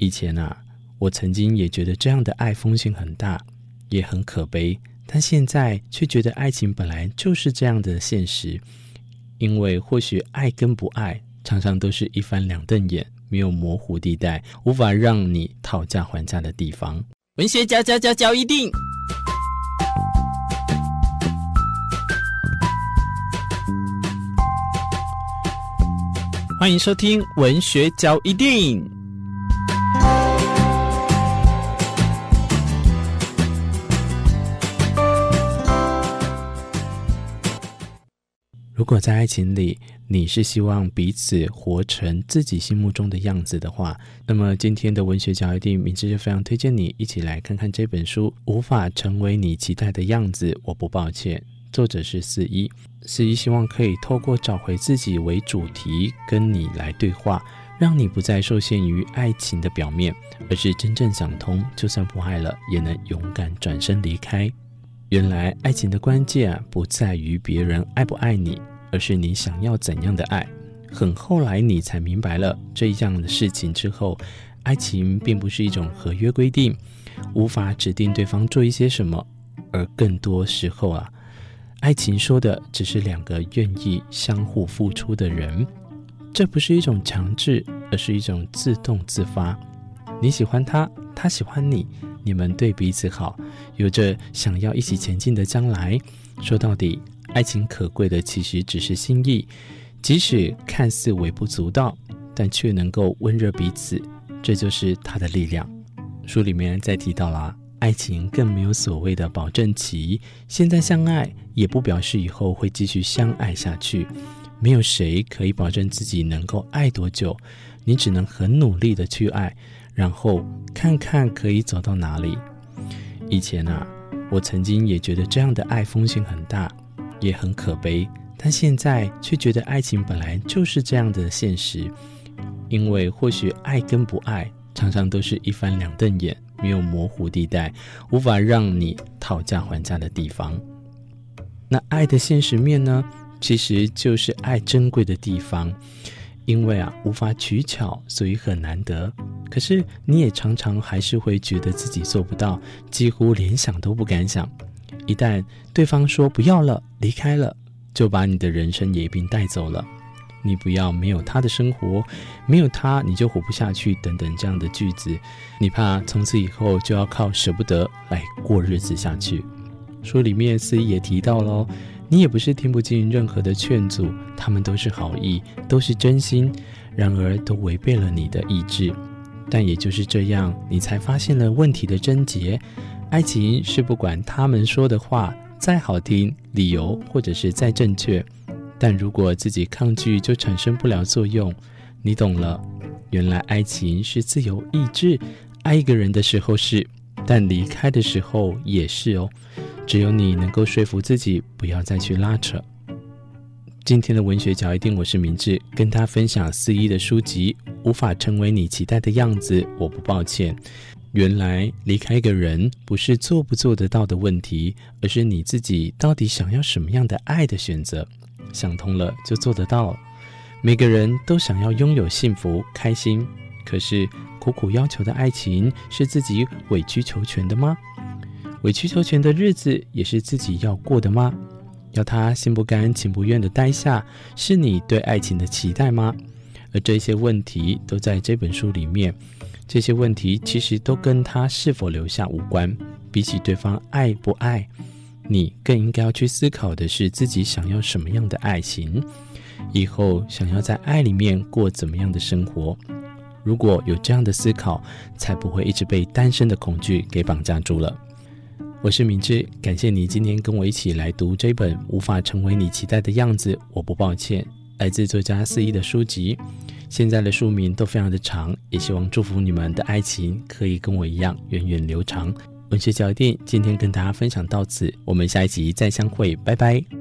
以前啊，我曾经也觉得这样的爱风险很大，也很可悲。但现在却觉得爱情本来就是这样的现实，因为或许爱跟不爱常常都是一翻两瞪眼，没有模糊地带，无法让你讨价还价的地方。文学交交交交一定，欢迎收听文学交一定。如果在爱情里，你是希望彼此活成自己心目中的样子的话，那么今天的文学嚼一錠，明智就非常推荐你一起来看看这本书《无法成为你期待的样子》，我不抱歉。作者是四一，四一希望可以透过找回自己为主题，跟你来对话，让你不再受限于爱情的表面，而是真正想通，就算不爱了，也能勇敢转身离开。原来爱情的关键，不在于别人爱不爱你，而是你想要怎样的爱。很后来你才明白了这样的事情之后，爱情并不是一种合约规定，无法指定对方做一些什么，而更多时候啊，爱情说的只是两个愿意相互付出的人。这不是一种强制，而是一种自动自发。你喜欢他，他喜欢你。你们对彼此好，有着想要一起前进的将来。说到底，爱情可贵的其实只是心意，即使看似微不足道，但却能够温热彼此，这就是它的力量。书里面再提到了，爱情更没有所谓的保证期，现在相爱也不表示以后会继续相爱下去。没有谁可以保证自己能够爱多久，你只能很努力的去爱。然后看看可以走到哪里。以前啊，我曾经也觉得这样的爱风险很大，也很可悲。但现在却觉得爱情本来就是这样的现实，因为或许爱跟不爱常常都是一翻两瞪眼，没有模糊地带，无法让你讨价还价的地方。那爱的现实面呢，其实就是爱珍贵的地方。因为啊，无法取巧，所以很难得。可是你也常常还是会觉得自己做不到，几乎连想都不敢想。一旦对方说不要了，离开了，就把你的人生也一并带走了。你不要没有他的生活，没有他你就活不下去，等等这样的句子，你怕从此以后就要靠舍不得来过日子下去。书里面肆一也提到喽。你也不是听不进任何的劝阻，他们都是好意，都是真心，然而都违背了你的意志。但也就是这样，你才发现了问题的症结。爱情是不管他们说的话再好听，理由或者是再正确，但如果自己抗拒，就产生不了作用。你懂了，原来爱情是自由意志，爱一个人的时候是，但离开的时候也是哦。只有你能够说服自己，不要再去拉扯。今天的文学角一定，我是明智，跟他分享肆一的书籍《无法成为你期待的样子》，我不抱歉。原来离开一个人，不是做不做得到的问题，而是你自己到底想要什么样的爱的选择。想通了，就做得到。每个人都想要拥有幸福、开心，可是苦苦要求的爱情，是自己委曲求全的吗？委曲求全的日子也是自己要过的吗？要他心不甘情不愿的待下，是你对爱情的期待吗？而这些问题都在这本书里面。这些问题其实都跟他是否留下无关。比起对方爱不爱，你更应该要去思考的是自己想要什么样的爱情，以后想要在爱里面过怎么样的生活。如果有这样的思考，才不会一直被单身的恐惧给绑架住了。我是明智，感谢你今天跟我一起来读这本《无法成为你期待的样子》，我不抱歉。来自作家肆一的书籍，现在的书名都非常的长，也希望祝福你们的爱情可以跟我一样源远流长。文学小店，今天跟大家分享到此，我们下一集再相会，拜拜。